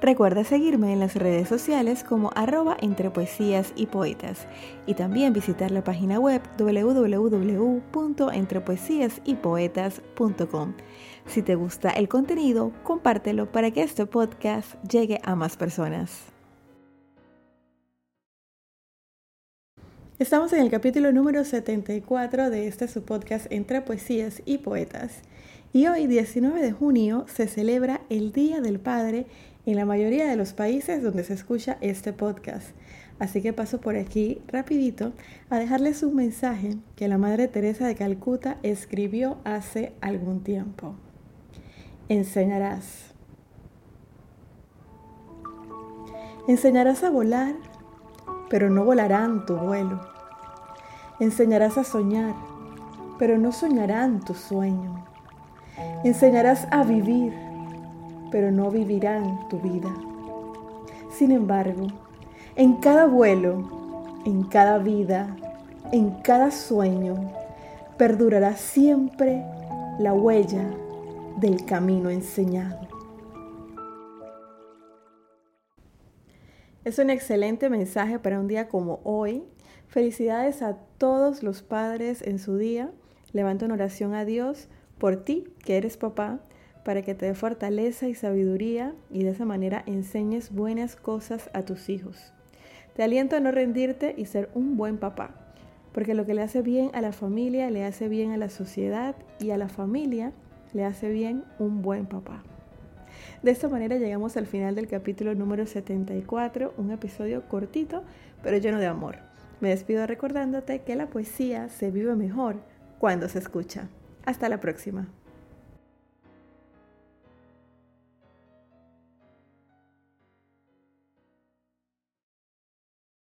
Recuerda seguirme en las redes sociales como arroba entre poesías y poetas y también visitar la página web www.entrepoesiasypoetas.com. Si te gusta el contenido, compártelo para que este podcast llegue a más personas. Estamos en el capítulo número 74 de este su podcast Entre Poesías y Poetas. Y hoy, 19 de junio, se celebra el Día del Padre en la mayoría de los países donde se escucha este podcast. Así que paso por aquí rapidito a dejarles un mensaje que la Madre Teresa de Calcuta escribió hace algún tiempo. Enseñarás. Enseñarás a volar, pero no volarán tu vuelo. Enseñarás a soñar, pero no soñarán tu sueño. Enseñarás a vivir, pero no vivirán tu vida. Sin embargo, en cada vuelo, en cada vida, en cada sueño, perdurará siempre la huella del camino enseñado. Es un excelente mensaje para un día como hoy. Felicidades a todos los padres en su día. Levanto oración a Dios por ti, que eres papá, para que te dé fortaleza y sabiduría y de esa manera enseñes buenas cosas a tus hijos. Te aliento a no rendirte y ser un buen papá, porque lo que le hace bien a la familia le hace bien a la sociedad y a la familia le hace bien un buen papá. De esta manera llegamos al final del capítulo número 74, un episodio cortito pero lleno de amor. Me despido recordándote que la poesía se vive mejor cuando se escucha. Hasta la próxima.